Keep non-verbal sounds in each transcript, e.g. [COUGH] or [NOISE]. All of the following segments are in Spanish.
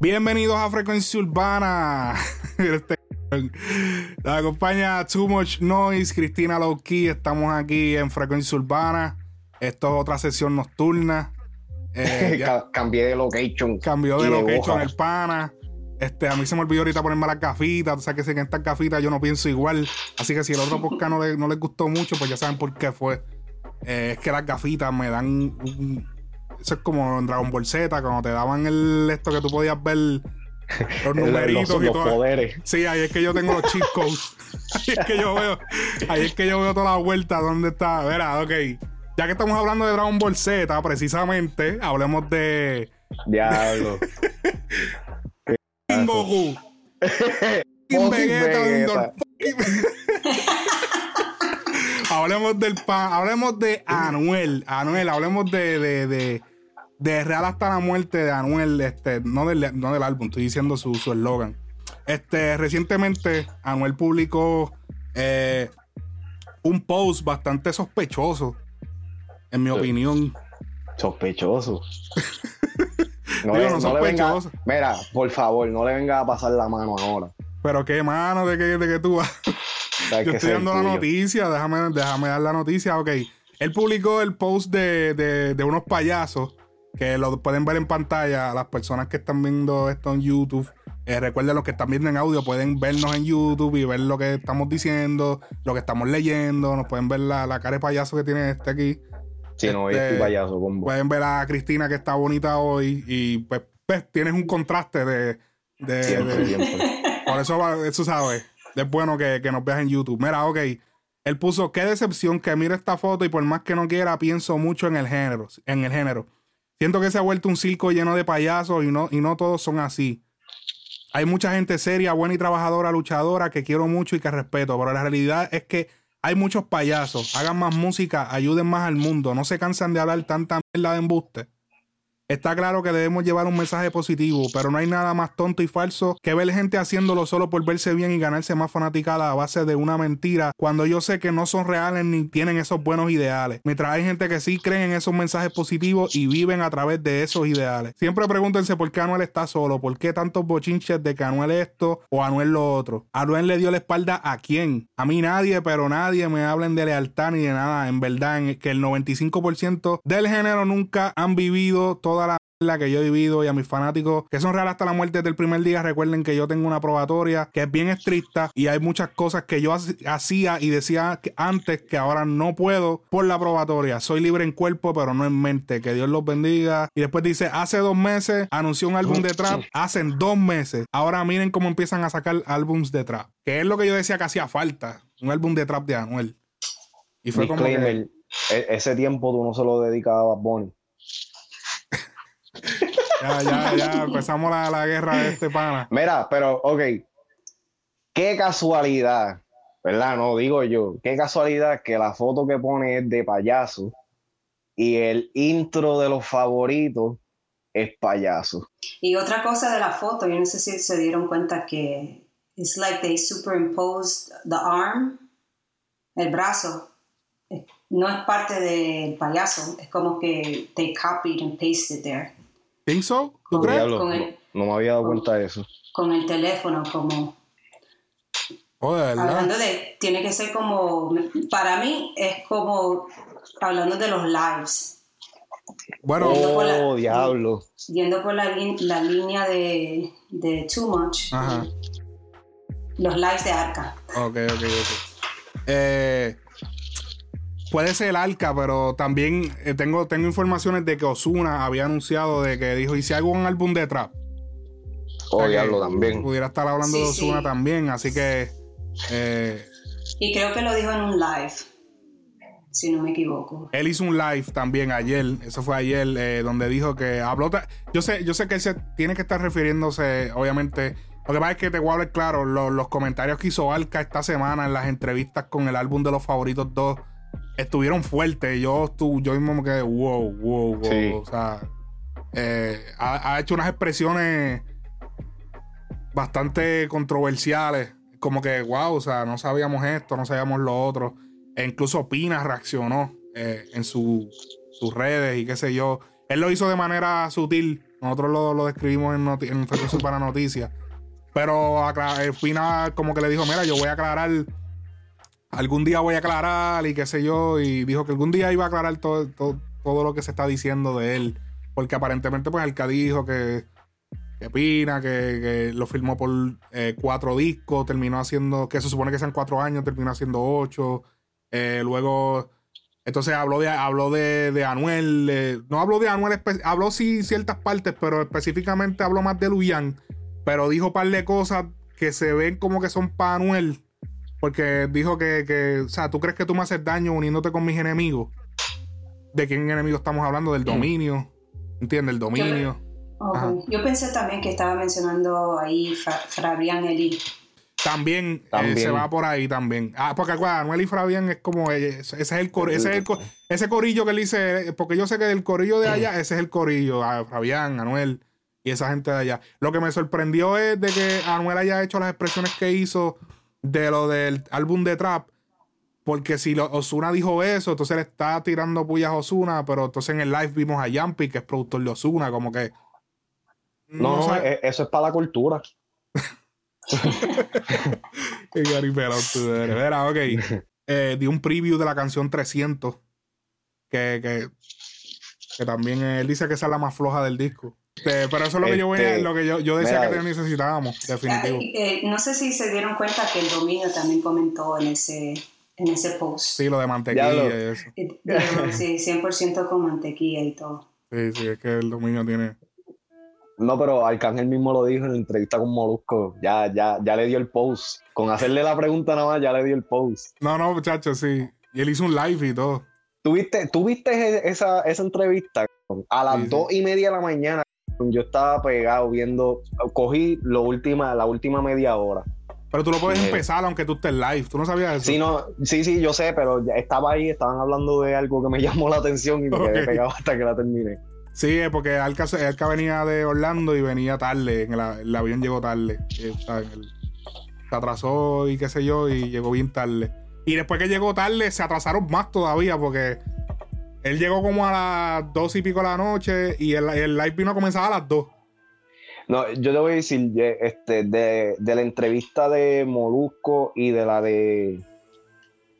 Bienvenidos a Frecuencia Urbana. [LAUGHS] Este, la acompaña Too Much Noise, Cristina Lowkey. Estamos aquí en Frecuencia Urbana. Esto es otra sesión nocturna. Eh, [LAUGHS] cambié de location. Cambió de location el pana. Este, a mí se me olvidó ahorita ponerme las gafitas. O sea que si en estas gafitas yo no pienso igual. Así que si el otro podcast no, no les gustó mucho, pues ya saben por qué fue. Eh, es que las gafitas me dan un, Eso es como en Dragon Ball Z, cuando te daban el esto que tú podías ver los [LAUGHS] numeritos y todo. Poderes. Sí, ahí es que yo tengo los cheat [LAUGHS] codes. ahí es que yo veo, ahí es que yo veo toda la vuelta donde está. Verá, ok. Ya que estamos hablando de Dragon Ball Z, precisamente, hablemos de. Diablo. [LAUGHS] Goku. Vegeta, hablemos del pan, hablemos de Anuel, Anuel, hablemos de, de, de, Real hasta la muerte de Anuel, este, no del, no del álbum, estoy diciendo su eslogan. este, recientemente Anuel publicó eh, un post bastante sospechoso, en mi opinión. Sospechoso. [LAUGHS] no, no sospechoso. mira, por favor, no le venga a pasar la mano ahora. Pero qué mano de que, de que tú vas. Yo estoy dando la noticia, déjame, déjame dar la noticia. Ok, él publicó el post de, unos payasos que lo pueden ver en pantalla. Las personas que están viendo esto en YouTube, eh, recuerden los que están viendo en audio, pueden vernos en YouTube y ver lo que estamos diciendo, lo que estamos leyendo. Nos pueden ver la, cara de payaso que tiene este aquí. Sí, no, este, este payaso. Pueden ver a Cristina que está bonita hoy y pues, pues tienes un contraste de. Por eso, eso sabes es bueno que, nos veas en YouTube. Mira, ok. Él puso, qué decepción que mire esta foto y por más que no quiera, pienso mucho en el género. En el género. Siento que se ha vuelto un circo lleno de payasos y no, y no todos son así. Hay mucha gente seria, buena y trabajadora, luchadora, que quiero mucho y que respeto, pero la realidad es que hay muchos payasos. Hagan más música, ayuden más al mundo. No se cansan de hablar tanta mierda de embuste. Está claro que debemos llevar un mensaje positivo, pero no hay nada más tonto y falso que ver gente haciéndolo solo por verse bien y ganarse más fanaticada a base de una mentira, cuando yo sé que no son reales ni tienen esos buenos ideales. Mientras hay gente que sí creen en esos mensajes positivos y viven a través de esos ideales. Siempre pregúntense por qué Anuel está solo, por qué tantos bochinches de que Anuel esto o Anuel lo otro. Anuel le dio la espalda a quién? A mí nadie, pero nadie me hablen de lealtad ni de nada. En verdad, en que el 95% del género nunca han vivido todo la que yo he vivido y a mis fanáticos que son reales hasta la muerte del primer día, recuerden que yo tengo una probatoria que es bien estricta y hay muchas cosas que yo hacía y decía antes que ahora no puedo por la probatoria. Soy libre en cuerpo, pero no en mente. Que Dios los bendiga. Y después dice, hace dos meses anunció un álbum de trap. Hacen dos meses. Ahora miren cómo empiezan a sacar álbums de trap. Que es lo que yo decía que hacía falta. Un álbum de trap de Anuel. Y fue como e-, ese tiempo tú no se lo dedicabas a Bonnie ya, ya, ya, [LAUGHS] empezamos la, la, guerra de este pana. Mira, pero, ok. Qué casualidad, ¿verdad? No digo yo. Qué casualidad que la foto que pone es de payaso y el intro de los favoritos es payaso. Y otra cosa de la foto, yo no sé si se dieron cuenta que it's like they superimposed the arm, el brazo. No es parte del payaso, es como que they copied and pasted there. ¿Think ¿Tú crees? no, me había dado cuenta de eso. Con el teléfono, como. Oh, hablando de. Tiene que ser como. Para mí es como. Hablando de los lives. Bueno, oh, diablo. Yendo por la, la línea de, de Too Much. Los lives de Arca. Ok, ok, ok. Eh, Puede ser el arca, pero también eh, tengo, tengo informaciones de que Osuna había anunciado de que dijo, ¿y si hago un álbum de trap? Oh, diablo, también. Pudiera estar hablando de Osuna también, así que... Eh, y creo que lo dijo en un live, si no me equivoco. Él hizo un live también ayer, eso fue ayer, eh, donde dijo que habló... Yo sé, yo sé que él se tiene que estar refiriéndose, obviamente... Lo que pasa es que te voy a hablar claro, los, los comentarios que hizo Arca esta semana en las entrevistas con el álbum de los favoritos 2 estuvieron fuertes. Yo, yo mismo me quedé, wow, wow, wow. O sea, eh, ha, hecho unas expresiones bastante controversiales. Como que, wow, o sea, no sabíamos esto, no sabíamos lo otro. E incluso Pina reaccionó eh, en su sus redes y qué sé yo. Él lo hizo de manera sutil. Nosotros lo, lo describimos en, noti en para Noticias. Pero al final como que le dijo, mira, yo voy a aclarar, algún día voy a aclarar y qué sé yo. Y dijo que algún día iba a aclarar todo, todo, lo que se está diciendo de él. Porque aparentemente pues Alca dijo que, que Pina, que, lo filmó por eh, cuatro discos, terminó haciendo, que se supone que sean cuatro años, terminó haciendo ocho. Eh, luego entonces habló de, habló de, Anuel. no habló de Anuel, habló sí ciertas partes, pero específicamente habló más de Luyan. Pero dijo un par de cosas que se ven como que son para Anuel. Porque dijo que, o sea, ¿tú crees que tú me haces daño uniéndote con mis enemigos? ¿De quién enemigo estamos hablando? Del dominio. ¿Entiendes? El dominio. Yo, pensé también que estaba mencionando ahí Fabián Eli. También, eh, se va por ahí también. Ah, porque acuérdate, Anuel y Fabián es como ese es el, ese, ese corillo que él dice, porque yo sé que del corillo de allá, ese es el corillo, a Fabián, Anuel y esa gente de allá. Lo que me sorprendió es de que Anuel haya hecho las expresiones que hizo de lo del álbum de Trap. Porque si Osuna dijo eso, entonces le está tirando puyas a Osuna, pero entonces en el live vimos a Yampi, que es productor de Osuna, como que. No, no, e, eso es para la cultura. [LAUGHS] Era, ok. [LAUGHS] Eh, di un preview de la canción 300. Que, que, que, también él dice que esa es la más floja del disco. Pero eso es lo que yo voy a, este, lo que yo, yo decía que necesitábamos, definitivo. Eh, no sé si se dieron cuenta que el dominio también comentó en ese, en ese post. Sí, lo de mantequilla y eso. sí, 100% con mantequilla y todo. Sí, sí, es que el dominio tiene no, pero Arcángel mismo lo dijo en la entrevista con Molusco. Ya, ya, ya le dio el post. Con hacerle la pregunta nada más, ya le dio el post. No, no, muchachos, sí. Y él hizo un live y todo. ¿Tuviste, ¿tuviste esa, esa entrevista? A las dos y media de la mañana, yo estaba pegado viendo. Cogí lo última, la última media hora. Pero tú lo puedes empezar aunque tú estés live. ¿Tú no sabías eso? Sí, no, sí, sí, yo sé, pero estaba ahí, estaban hablando de algo que me [LAUGHS] llamó la atención y me quedé pegado hasta que la terminé. Sí, porque Alca, venía de Orlando y venía tarde. En el, avión llegó tarde. Eh, se atrasó y qué sé yo, y llegó bien tarde. Y después que llegó tarde, se atrasaron más todavía porque él llegó como a las dos y pico de la noche y el, live vino a comenzar a las dos. No, yo te voy a decir, este, de, de la entrevista de Molusco y de la de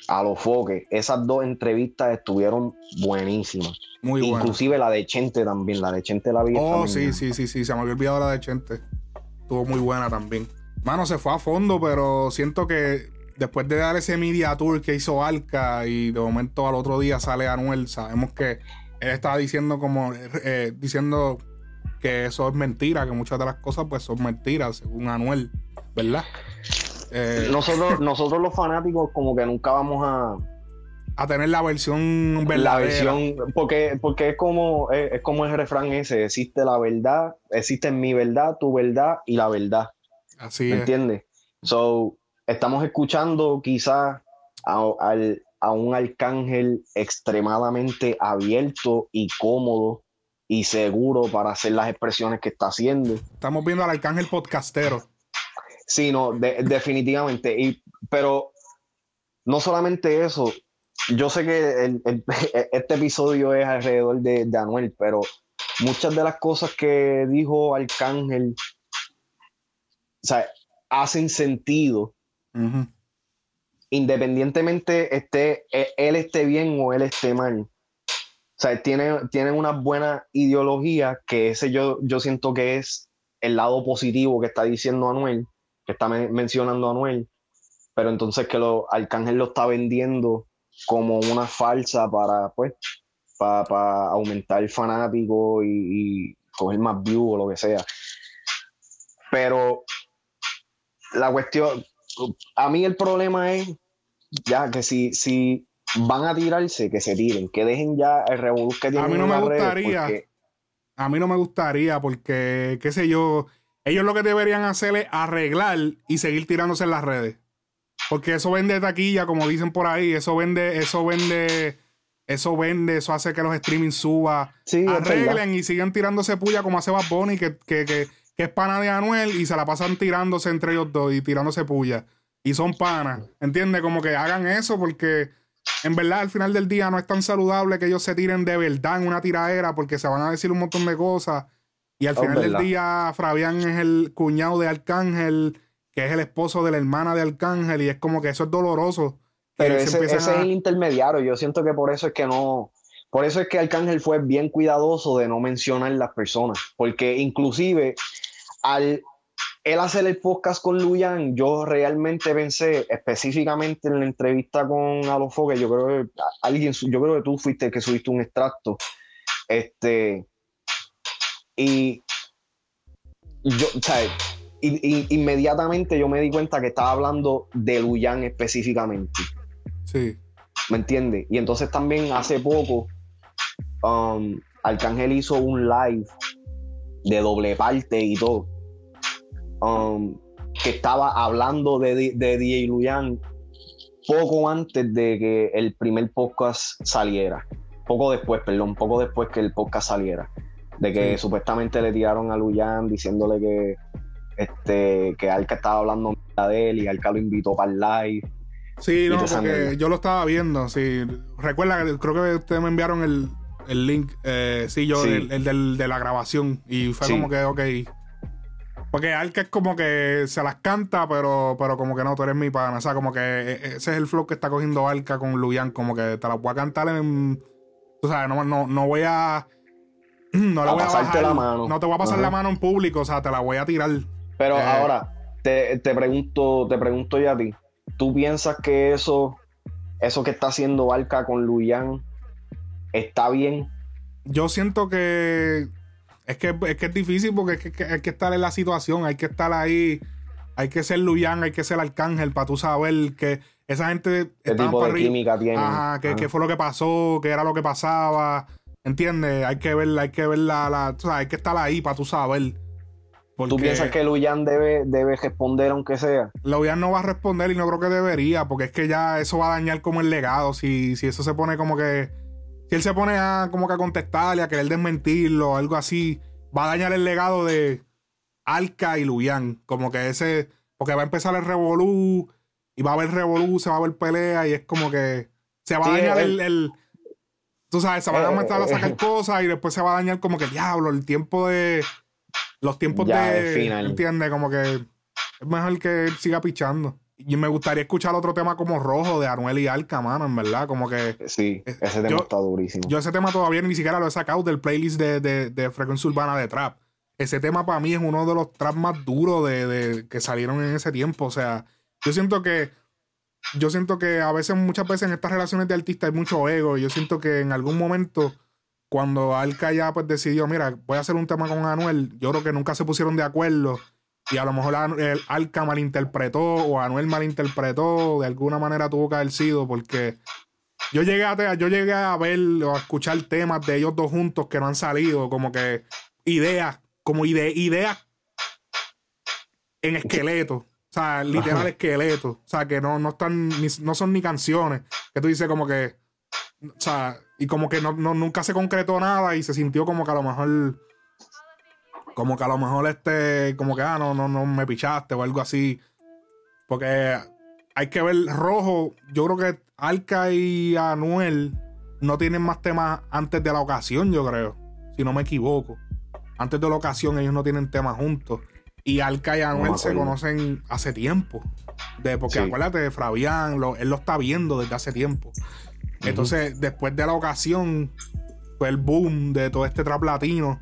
a los foques. Esas dos entrevistas estuvieron buenísimas. Muy buenas. Inclusive la de Chente también, la de Chente la vi. Oh, sí, sí, sí, sí, se me había olvidado la de Chente. Estuvo muy buena también. Mano, se fue a fondo, pero siento que después de dar ese media tour que hizo Alca y de momento al otro día sale Anuel, sabemos que él estaba diciendo como, eh, diciendo que eso es mentira, que muchas de las cosas pues son mentiras, según Anuel, ¿verdad? Eh, nosotros, [LAUGHS] nosotros los fanáticos como que nunca vamos a... A tener la versión verdadera. La versión, porque, porque es como, es, como el refrán ese, existe la verdad, existe mi verdad, tu verdad y la verdad. Así ¿Me entiendes? So, estamos escuchando quizás a, a un arcángel extremadamente abierto y cómodo y seguro para hacer las expresiones que está haciendo. Estamos viendo al arcángel podcastero. Sí, no, definitivamente. Y, pero no solamente eso, yo sé que [LAUGHS] este episodio es alrededor de, Anuel, pero muchas de las cosas que dijo Arcángel hacen sentido. Independientemente esté, e, él esté bien o él esté mal. O sea, tiene, tiene una buena ideología que ese yo, yo siento que es el lado positivo que está diciendo Anuel que está mencionando Anuel, pero entonces que lo, Arcángel lo está vendiendo como una falsa para, pues, para, aumentar el fanático y, coger más views o lo que sea. Pero la cuestión, a mí el problema es ya que si, si van a tirarse, que se tiren, que dejen ya el revolú que tienen. A mí no me gustaría. A mí no me gustaría porque, qué sé yo, ellos lo que deberían hacer es arreglar y seguir tirándose en las redes. Porque eso vende taquilla, como dicen por ahí. Eso vende, eso vende, eso vende, eso hace que los streaming suba. Arreglen y sigan tirándose puya como hace Bad Bunny, que, es pana de Anuel y se la pasan tirándose entre ellos dos y tirándose puya. Y son panas. ¿Entiendes? Como que hagan eso porque en verdad al final del día no es tan saludable que ellos se tiren de verdad en una tiradera porque se van a decir un montón de cosas. Y al final del día, Fabián es el cuñado de Arcángel, que es el esposo de la hermana de Arcángel, y es como que eso es doloroso. Pero ese, es el intermediario. Yo siento que por eso es que no. Por eso es que Arcángel fue bien cuidadoso de no mencionar las personas. Porque inclusive al él hacer el podcast con Luyan, yo realmente pensé específicamente en la entrevista con Alofoque, yo creo que alguien, yo creo que tú fuiste el que subiste un extracto. Este, y yo, o sea, inmediatamente yo me di cuenta que estaba hablando de Luyan específicamente. Sí. ¿Me entiendes? Y entonces también hace poco, um, Arcángel hizo un live de doble parte y todo Um, que estaba hablando de, de DJ Luyan poco antes de que el primer podcast saliera. Poco después, perdón, poco después que el podcast saliera. De que supuestamente le tiraron a Luyan diciéndole que este que Alca estaba hablando de él y Alca lo invitó para el live. Sí, no, porque yo lo estaba viendo. Sí. Recuerda que creo que ustedes me enviaron el, link. Eh, sí, yo, El, del, de la grabación. Y fue como que, ok porque Alka es como que se las canta, pero, pero como que no, tú eres mi pana. O sea, como que e, e, ese es el flow que está cogiendo Alka con Luyan. Como que te la voy a cantar en. O sea, no, no, no voy a. [CLEARS THROAT] No le voy a bajar. La mano. No te voy a pasar la mano en público, o sea, te la voy a tirar. Pero eh, ahora, te, te, pregunto, te pregunto ya a ti. ¿Tú piensas que eso, eso que está haciendo Alka con Luyan está bien? Yo siento que es que, es que es difícil porque es que, hay que estar en la situación, hay que estar ahí, hay que ser Luyan, hay que ser Arcángel para tú saber que esa gente ¿Qué tipo de química tiene? Ajá, que, fue lo que pasó, qué era lo que pasaba, ¿entiendes? Hay que ver, hay que ver la, la o sea, hay que estar ahí para tú saber. ¿Tú piensas que Luyan debe, debe responder aunque sea? Luyan no va a responder y no creo que debería, porque es que ya eso va a dañar como el legado, si, si eso se pone como que si él se pone a como que a contestarle, a querer desmentirlo, algo así, va a dañar el legado de Alca y Luyan. Como que ese, porque va a empezar el revolú y va a haber revolú, se va a ver pelea y es como que se va a dañar el, tú sabes, se van a empezar a eh, sacar eh. cosas y después se va a dañar como que diablo, el tiempo de los tiempos de, ¿entiendes? Como que es mejor que siga pichando. Y me gustaría escuchar otro tema como Rojo de Anuel y Alca, mano, en verdad. Como que. Sí, ese tema está durísimo. Yo ese tema todavía ni siquiera lo he sacado del playlist de, de, de Frecuencia Urbana de Trap. Ese tema para mí es uno de los traps más duros de, de, que salieron en ese tiempo. O sea, yo siento que. Yo siento que a veces, muchas veces en estas relaciones de artistas hay mucho ego. Y yo siento que en algún momento, cuando Alca ya pues decidió, mira, voy a hacer un tema con Anuel, yo creo que nunca se pusieron de acuerdo y a lo mejor el Alca malinterpretó o Anuel malinterpretó, de alguna manera tuvo que haber sido, porque yo llegué a, yo llegué a ver o a escuchar temas de ellos dos juntos que no han salido, como que ideas, como ideas en esqueleto. O sea, literal esqueleto. O sea, que no, no están, no son ni canciones. Que tú dices como que. O sea, y como que no, nunca se concretó nada y se sintió como que a lo mejor como que a lo mejor este, como que, ah, no, no, no me pichaste o algo así. Porque hay que ver rojo. Yo creo que Alca y Anuel no tienen más temas antes de la ocasión, yo creo. Si no me equivoco. Antes de la ocasión ellos no tienen temas juntos. Y Alca y Anuel se conocen hace tiempo. De, porque acuérdate de Fabián, él lo está viendo desde hace tiempo. Entonces, después de la ocasión, fue el boom de todo este trap latino.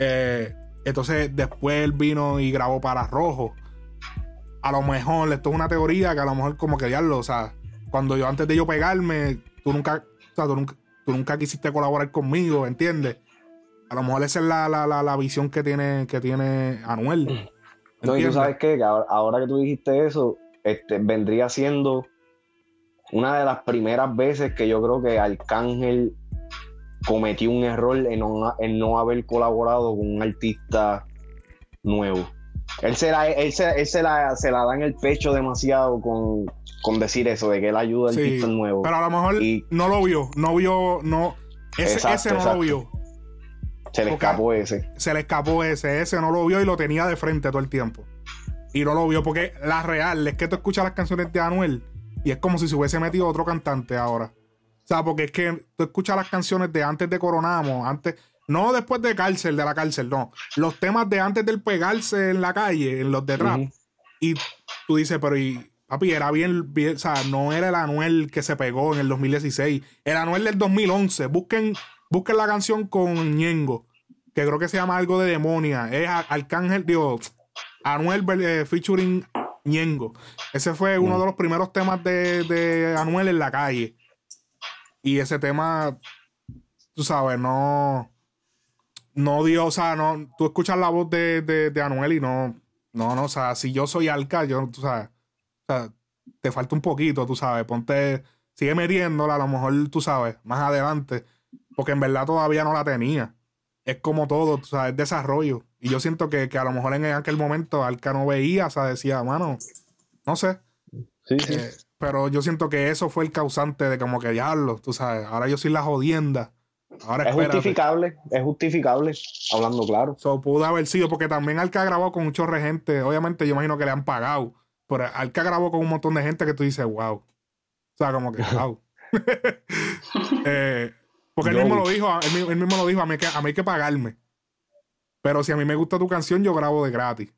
Eh, entonces después él vino y grabó para Rojo. A lo mejor, esto es una teoría que a lo mejor como que diablo, o sea, cuando yo antes de yo pegarme, tú nunca, o sea, tú nunca, quisiste colaborar conmigo, ¿entiendes? A lo mejor esa es la, la, visión que tiene, que tiene Anuel. No, y tú sabes qué, que ahora, que tú dijiste eso, este, vendría siendo una de las primeras veces que yo creo que Arcángel cometió un error en no, haber colaborado con un artista nuevo. Él se la, él se, la, da en el pecho demasiado con, decir eso, de que él ayuda al artista nuevo. Pero a lo mejor no lo vio, no vio, no. Ese, no lo vio. Se le escapó ese. Se le escapó ese, ese no lo vio y lo tenía de frente todo el tiempo. Y no lo vio porque la real es que tú escuchas las canciones de Anuel y es como si se hubiese metido otro cantante ahora. O sea, porque es que tú escuchas las canciones de antes de Coronamos, antes, no después de cárcel, de la cárcel, no. Los temas de antes del pegarse en la calle, en los de trap. Y tú dices, pero y, papi, era bien, bien, o sea, no era el Anuel que se pegó en el 2016, el Anuel del 2011. Busquen, busquen la canción con Ñengo, que creo que se llama algo de demonia. Es Arcángel, digo, Anuel eh, featuring Ñengo. Ese fue uno de los primeros temas de, de Anuel en la calle. Y ese tema, tú sabes, no. No dio, o sea, no. Tú escuchas la voz de, de, Anuel y no. No, no, o sea, si yo soy Alca, yo, tú sabes. O sea, te falta un poquito, tú sabes. Ponte. Sigue metiéndola, a lo mejor, tú sabes, más adelante. Porque en verdad todavía no la tenía. Es como todo, tú sabes, desarrollo. Y yo siento que, a lo mejor en aquel momento Alca no veía, o sea, decía, mano, no sé. Sí, sí. Eh, pero yo siento que eso fue el causante de como que diablo, tú sabes. Ahora yo soy la jodienda. Ahora es justificable, es justificable, hablando claro. Eso pudo haber sido, porque también Alca grabó con un chorre de gente. Obviamente, yo imagino que le han pagado. Pero Alca grabó con un montón de gente que tú dices, wow. O sea, como que, [LAUGHS] wow. [LAUGHS] Eh, porque él mismo lo dijo, él, mismo lo dijo, a mí, que, a mí hay que pagarme. Pero si a mí me gusta tu canción, yo grabo de gratis.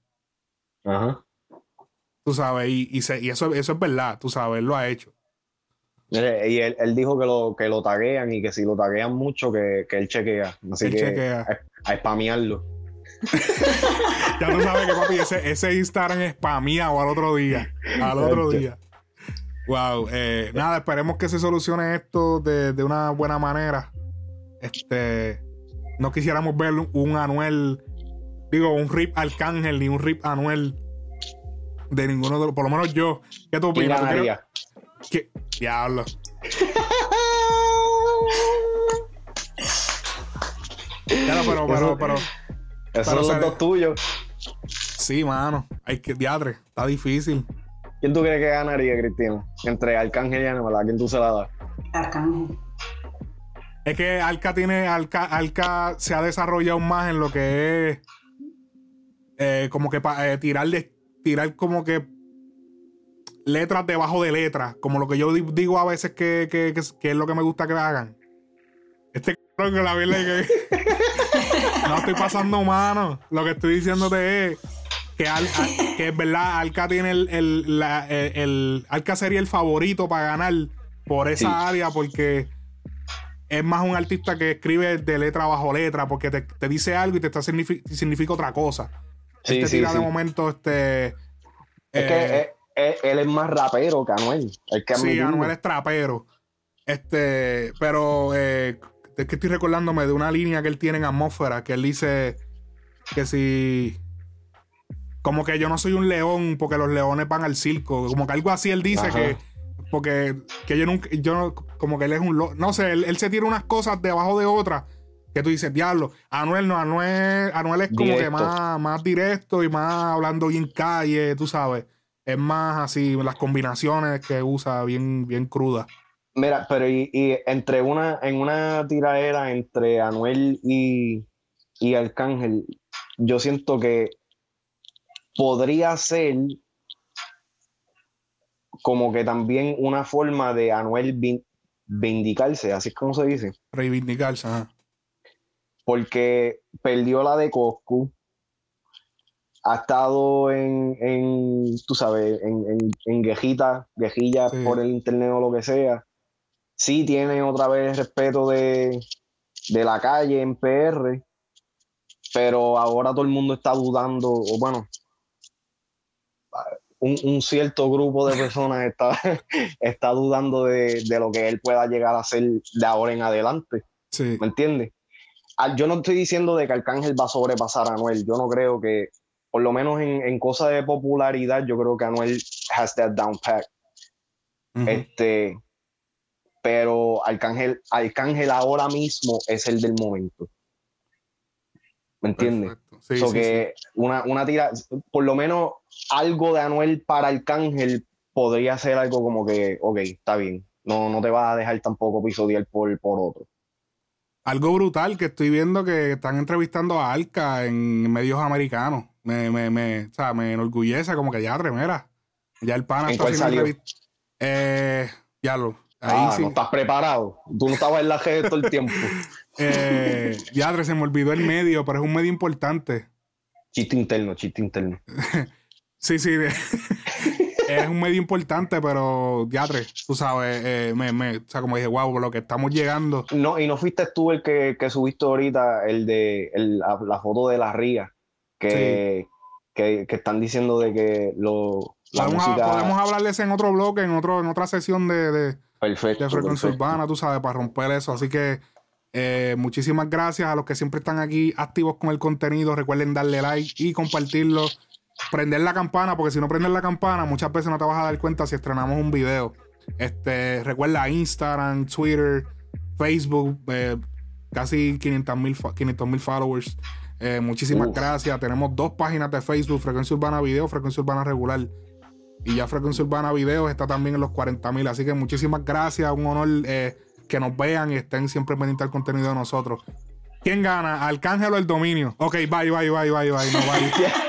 Ajá. Tú sabes, y, y, y eso, eso es verdad, tú sabes, él lo ha hecho. Y él, él, dijo que lo, que lo taguean y que si lo taguean mucho, que, que él chequea. Así que chequea. A, spamearlo. [LAUGHS] ya tú sabes que, papi, ese, ese Instagram spameado al otro día. Al otro día. Wow. Eh, nada, esperemos que se solucione esto de, de, una buena manera. Este. No quisiéramos ver un Anuel. Digo, un rip Arcángel ni un rip Anuel de ninguno de los, por lo menos yo. ¿Qué tú opinas? ¿Qué? Diablo. [LAUGHS] Claro, pero, pero, pero. Esos son los dos tuyos. Sí, mano. Hay que, diadre, está difícil. ¿Quién tú crees que ganaría, Cristina? Entre Arcángel y Anuel, ¿a quién tú se la das? Arcángel. Es que Alca tiene, Alca, Alca se ha desarrollado más en lo que es eh, como que para eh, tirarle tirar como que letras debajo de letras, como lo que yo digo a veces que, es lo que me gusta que hagan. Este cabrón que la verdad que no estoy pasando mano. Lo que estoy diciéndote es que, que es verdad, Alca tiene el, el, Alca sería el favorito para ganar por esa área porque es más un artista que escribe de letra bajo letra porque te, dice algo y te está significa otra cosa. Sí, este tira de momento, este. Es que eh, él, es más rapero que Anuel. sí, Anuel es trapero. Este, pero eh, es que estoy recordándome de una línea que él tiene en Atmósfera, que él dice que si. Como que yo no soy un león porque los leones van al circo. Como que algo así él dice que. Porque que yo nunca. Yo, como que él es un. No sé, él, él se tira unas cosas debajo de otras que tú dices, diablo, Anuel no, Anuel, Anuel es como que más, más directo y más hablando bien calle, tú sabes. Es más así, las combinaciones que usa bien, bien crudas. Mira, pero y, entre una, en una tiradera entre Anuel y, y Arcángel, yo siento que podría ser como que también una forma de Anuel vindicarse, así es como se dice. Reivindicarse, ajá porque perdió la de Coscu, ha estado en, en tú sabes, en, en, en guejita, guejilla por el internet o lo que sea. Sí tiene otra vez el respeto de, de la calle en PR, pero ahora todo el mundo está dudando, o bueno, un, un, cierto grupo de personas [LAUGHS] está, está dudando de, de, lo que él pueda llegar a hacer de ahora en adelante. Sí. ¿Me entiendes? Yo no estoy diciendo de que Arcángel va a sobrepasar a Anuel. Yo no creo que, por lo menos en, en cosas de popularidad, yo creo que Anuel has that down pack. Este, pero Arcángel, Arcángel ahora mismo es el del momento. ¿Me entiendes? Sí, que Una, una tira, por lo menos algo de Anuel para Arcángel podría ser algo como que, ok, está bien. No, no te vas a dejar tampoco pisodiar por, por otro algo brutal que estoy viendo que están entrevistando a Alca en medios americanos. Me, me, me, o sea, me enorgullece como que ya, remera. Ya el pana está haciendo Eh, ya lo. Ahí ah, no estás preparado. Tú no estabas en la G todo el tiempo. [LAUGHS] eh, ya, se me olvidó el medio, pero es un medio importante. Chiste interno, chiste interno. [LAUGHS] sí, sí. [LAUGHS] es un medio importante, pero ya, tú sabes, eh, me, me, o sea, como dije, wow, por lo que estamos llegando. No, y no fuiste tú el que, que subiste ahorita, el de la, foto de la ría, que, que, que, están diciendo de que lo, podemos, hablarles en otro bloque, en, otro, en otra sesión de, de, perfecto, de frecuencia urbana, tú sabes, para romper eso. Así que eh, muchísimas gracias a los que siempre están aquí activos con el contenido. Recuerden darle like y compartirlo. Prender la campana, porque si no prendes la campana, muchas veces no te vas a dar cuenta si estrenamos un video. Este, recuerda Instagram, Twitter, Facebook, eh, casi 500 mil followers. Eh, muchísimas gracias. Tenemos dos páginas de Facebook, Frecuencia Urbana Video, Frecuencia Urbana Regular. Y ya Frecuencia Urbana Videos está también en los 40 mil. Así que muchísimas gracias. Un honor eh, que nos vean y estén siempre pendientes al contenido de nosotros. ¿Quién gana? ¿Arcángel o el dominio? Ok, bye, bye, bye, bye, bye. No, bye. [LAUGHS]